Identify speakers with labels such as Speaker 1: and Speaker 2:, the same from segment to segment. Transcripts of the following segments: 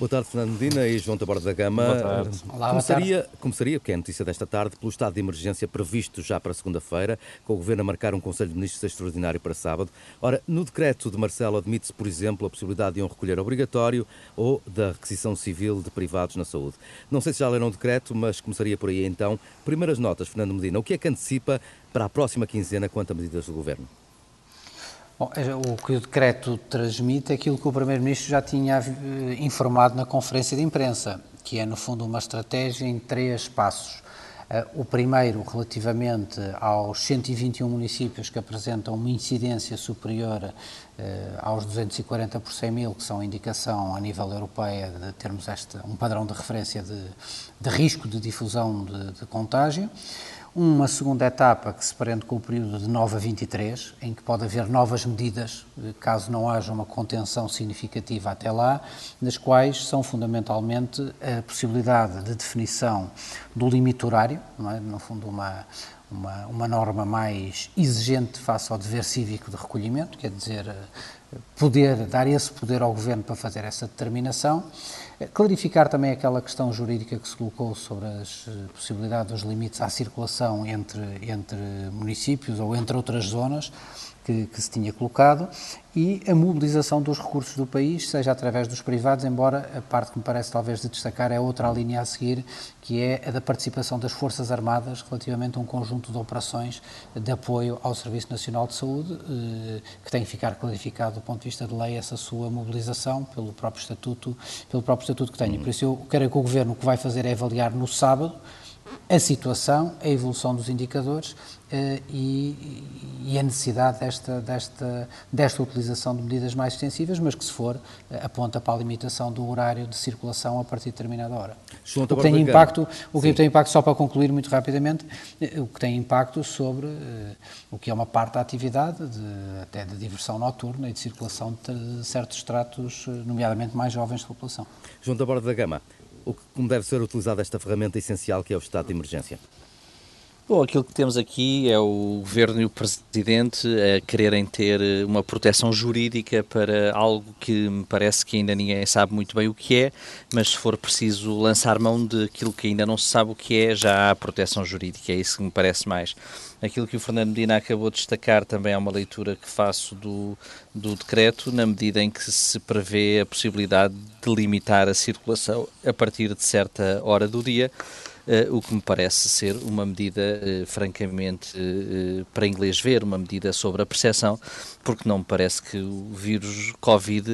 Speaker 1: Boa tarde, Fernando Medina e João Taborda da Gama.
Speaker 2: Boa tarde.
Speaker 1: Olá, começaria, boa tarde. começaria, que é a notícia desta tarde, pelo estado de emergência previsto já para segunda-feira, com o Governo a marcar um Conselho de Ministros extraordinário para sábado. Ora, no decreto de Marcelo admite-se, por exemplo, a possibilidade de um recolher obrigatório ou da requisição civil de privados na saúde. Não sei se já leram o decreto, mas começaria por aí então. Primeiras notas, Fernando Medina. O que é que antecipa para a próxima quinzena quanto a medidas do Governo?
Speaker 2: Bom, é, o que o decreto transmite é aquilo que o Primeiro-Ministro já tinha eh, informado na conferência de imprensa, que é, no fundo, uma estratégia em três passos. Eh, o primeiro, relativamente aos 121 municípios que apresentam uma incidência superior eh, aos 240 por 100 mil, que são indicação a nível europeu de termos este, um padrão de referência de, de risco de difusão de, de contágio. Uma segunda etapa que se prende com o período de 9 a 23, em que pode haver novas medidas, eh, caso não haja uma contenção significativa até lá, nas quais são fundamentalmente a possibilidade de definição do limite horário, é? no fundo uma, uma, uma norma mais exigente face ao dever cívico de recolhimento, quer dizer, eh, poder, dar esse poder ao Governo para fazer essa determinação, Clarificar também aquela questão jurídica que se colocou sobre as eh, possibilidades dos limites à circulação entre, entre municípios ou entre outras zonas que, que, se tinha colocado e a mobilização dos recursos do país, seja através dos privados, embora a parte que me parece talvez de destacar é outra linha a seguir, que é a da participação das Forças Armadas relativamente a um conjunto de operações de apoio ao Serviço Nacional de Saúde, eh, que tem que ficar clarificado do ponto de vista de lei essa sua mobilização pelo próprio estatuto, pelo próprio estatuto que tem. Por isso eu quero que o Governo o que vai fazer é avaliar no sábado a situação, a evolução dos indicadores uh, e, e, a necessidade desta, desta, desta utilização de medidas mais extensivas, mas que, se for, uh, aponta para a limitação do horário de circulação a partir de determinada hora. o que tem impacto, o que tem impacto, só para concluir muito rapidamente, uh, o que tem impacto sobre o que é uma parte da atividade, de, até de diversão noturna e de circulação de certos estratos, nomeadamente mais jovens da população.
Speaker 1: João da Borda da Gama, como deve ser utilizada esta ferramenta essencial que é o estado de emergência?
Speaker 3: Bom, aquilo que temos aqui é o Governo e o Presidente a quererem ter uma proteção jurídica para algo que me parece que ainda ninguém sabe muito bem o que é, mas se for preciso lançar mão daquilo que ainda não se sabe o que é, já há proteção jurídica, é isso que me parece mais. Aquilo que o Fernando Medina acabou de destacar também é uma leitura que faço do, do decreto, na medida em que se prevê a possibilidade de limitar a circulação a partir de certa hora do dia. Uh, o que me parece ser uma medida uh, francamente uh, para inglês ver, uma medida sobre a percepção, porque não me parece que o vírus Covid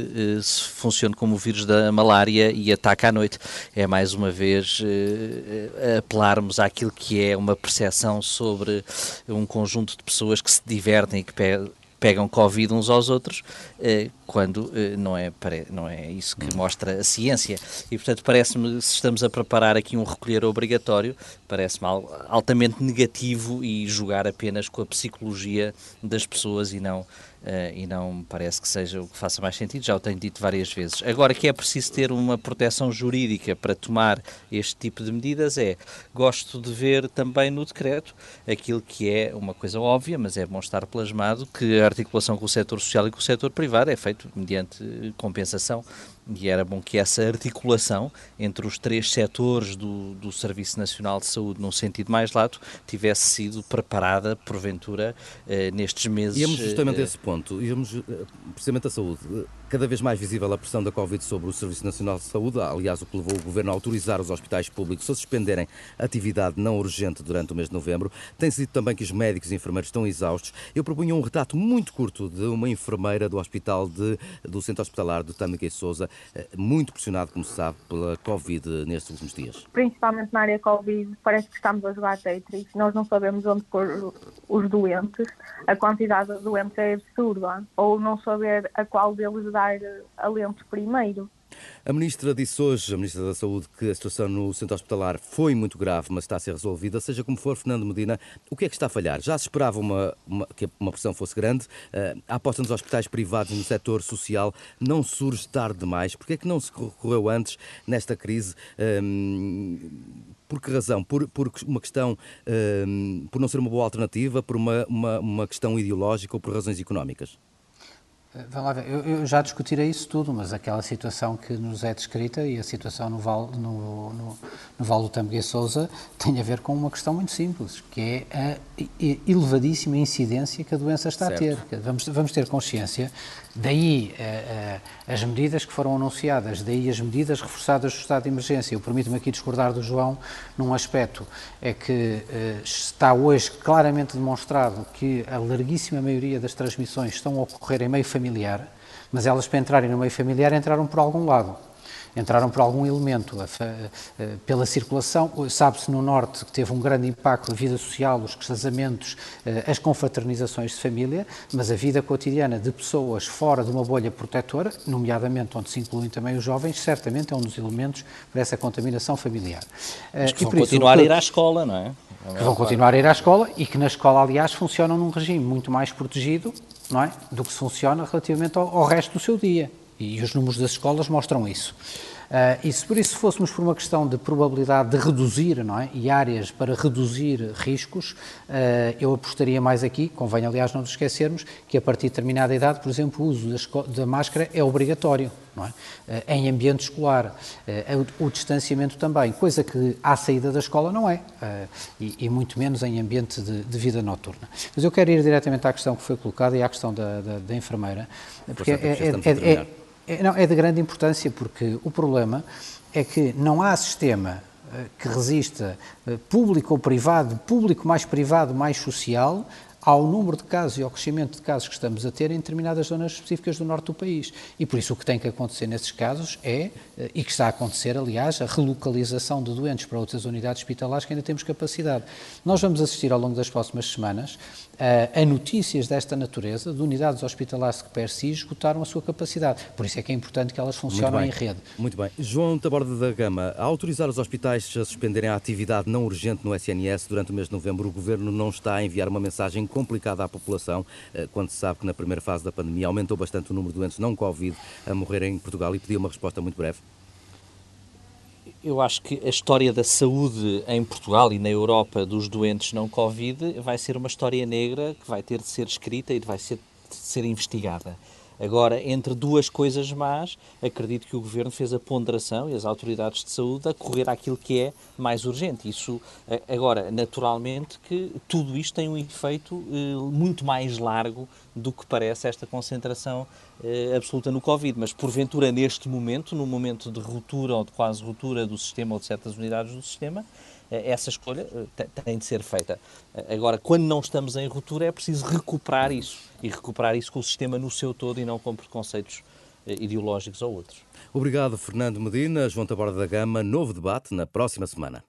Speaker 3: funcione como o vírus da malária e ataca à noite. É mais uma vez apelarmos àquilo que é uma percepção sobre um conjunto de pessoas que se divertem e que pegam Covid uns aos outros, eh, quando eh, não, é, não é isso que mostra a ciência. E, portanto, parece-me, se estamos a preparar aqui um recolher obrigatório, parece-me altamente negativo e jogar apenas com a psicologia das pessoas e não e não parece que seja o que faça mais sentido, já o tenho dito várias vezes. Agora que é preciso ter uma proteção jurídica para tomar este tipo de medidas é, gosto de ver também no decreto aquilo que é uma coisa óbvia, mas é bom estar plasmado, que a articulação com o setor social e com o setor privado é feito mediante compensação e era bom que essa articulação entre os três setores do, do Serviço Nacional de Saúde, num sentido mais lato, tivesse sido preparada, porventura, eh, nestes meses.
Speaker 1: Íamos justamente eh, a esse ponto, íamos eh, precisamente a saúde cada vez mais visível a pressão da Covid sobre o Serviço Nacional de Saúde, aliás, o que levou o Governo a autorizar os hospitais públicos a suspenderem atividade não urgente durante o mês de novembro. Tem-se dito também que os médicos e enfermeiros estão exaustos. Eu propunha um retrato muito curto de uma enfermeira do hospital de, do Centro Hospitalar de Tâmega e Souza, eh, muito pressionado, como se sabe, pela Covid nestes últimos dias.
Speaker 4: Principalmente na área Covid, parece que estamos a jogar Tetris. Nós não sabemos onde pôr os doentes. A quantidade de doentes é absurda. Ou não saber a qual deles dar alento primeiro.
Speaker 1: A Ministra disse hoje, a Ministra da Saúde, que a situação no centro hospitalar foi muito grave, mas está a ser resolvida. Seja como for, Fernando Medina, o que é que está a falhar? Já se esperava uma, uma, que uma pressão fosse grande. Uh, a aposta nos hospitais privados e no setor social não surge tarde demais. Por que é que não se recorreu antes nesta crise? Um, por que razão? Por, por uma questão, um, por não ser uma boa alternativa, por uma, uma, uma questão ideológica ou por razões económicas?
Speaker 2: Vamos lá ver, eu, eu, já discutirei isso tudo, mas aquela situação que nos é descrita e a situação no Val, no, no, no do Tamguê Souza tem a ver com uma questão muito simples, que é a elevadíssima incidência que a doença está certo. a ter. Vamos, vamos ter consciência, daí uh, uh, as medidas que foram anunciadas, daí as medidas reforçadas do estado de emergência. Eu permito-me aqui discordar do João num aspecto, é que está hoje claramente demonstrado que a larguíssima maioria das transmissões estão a ocorrer em meio familiar, mas elas para entrarem no meio familiar entraram por algum lado entraram por algum elemento, pela circulação. Sabe-se no Norte que teve um grande impacto a vida social, os casamentos, eh, as confraternizações de família, mas a vida cotidiana de pessoas fora de uma bolha protetora, nomeadamente onde se incluem também os jovens, certamente é um dos elementos para essa contaminação familiar.
Speaker 3: Mas que vão continuar a ir à escola, não é?
Speaker 2: Que vão continuar a ir à escola e que na escola, aliás, funcionam num regime muito mais protegido não é? do que funciona relativamente ao, ao resto do seu dia. E os números das escolas mostram isso. Uh, e se por isso fôssemos por uma questão de probabilidade de reduzir, não é? E áreas para reduzir riscos, uh, eu apostaria mais aqui, convém aliás não nos esquecermos, que a partir de determinada idade, por exemplo, o uso da, máscara é obrigatório, não é? Uh, em ambiente escolar. O, distanciamento também, coisa que à saída da escola não é, e, e, muito menos em ambiente de, de, vida noturna. Mas eu quero ir diretamente à questão que foi colocada e à questão da, da, da enfermeira, porque é, é, é é, não, é de grande importância porque o problema é que não há sistema eh, que resista eh, público ou privado, público mais privado mais social, ao número de casos e ao crescimento de casos que estamos a ter em determinadas zonas específicas do norte do país. E por isso o que tem que acontecer nesses casos é, eh, e que está a acontecer, aliás, a relocalização de doentes para outras unidades hospitalares que ainda temos capacidade. Nós vamos assistir ao longo das próximas semanas a, a notícias desta natureza de unidades hospitalares que per si esgotaram a sua capacidade. Por isso é que é importante que elas funcionem em rede.
Speaker 1: Muito bem. João Taborda da Gama, a autorizar os hospitais a suspenderem a atividade não urgente no SNS durante o mês de novembro, o Governo não está a enviar uma mensagem complicada à população, eh, quando se sabe que na primeira fase da pandemia aumentou bastante o número de doentes não Covid a morrerem em Portugal e pediu uma resposta muito breve?
Speaker 3: Eu acho que a história da saúde em Portugal e na Europa dos doentes não Covid vai ser uma história negra que vai ter de ser escrita e vai ser, de ser investigada. Agora, entre duas coisas más, acredito que o Governo fez a ponderação e as autoridades de saúde a correr àquilo que é mais urgente. Isso, agora, naturalmente que tudo isto tem um efeito eh, muito mais largo do que parece esta concentração eh, absoluta no Covid. Mas, porventura, neste momento, no momento de ruptura ou de quase ruptura do sistema ou de certas unidades do sistema, eh, essa escolha eh, tem de ser feita. Eh, agora, quando não estamos em ruptura, é preciso recuperar isso e recuperar isso com o sistema no seu todo e não com preconceitos ideológicos ou outros.
Speaker 1: Obrigado, Fernando Medina. João Taborda da Gama, novo debate na próxima semana.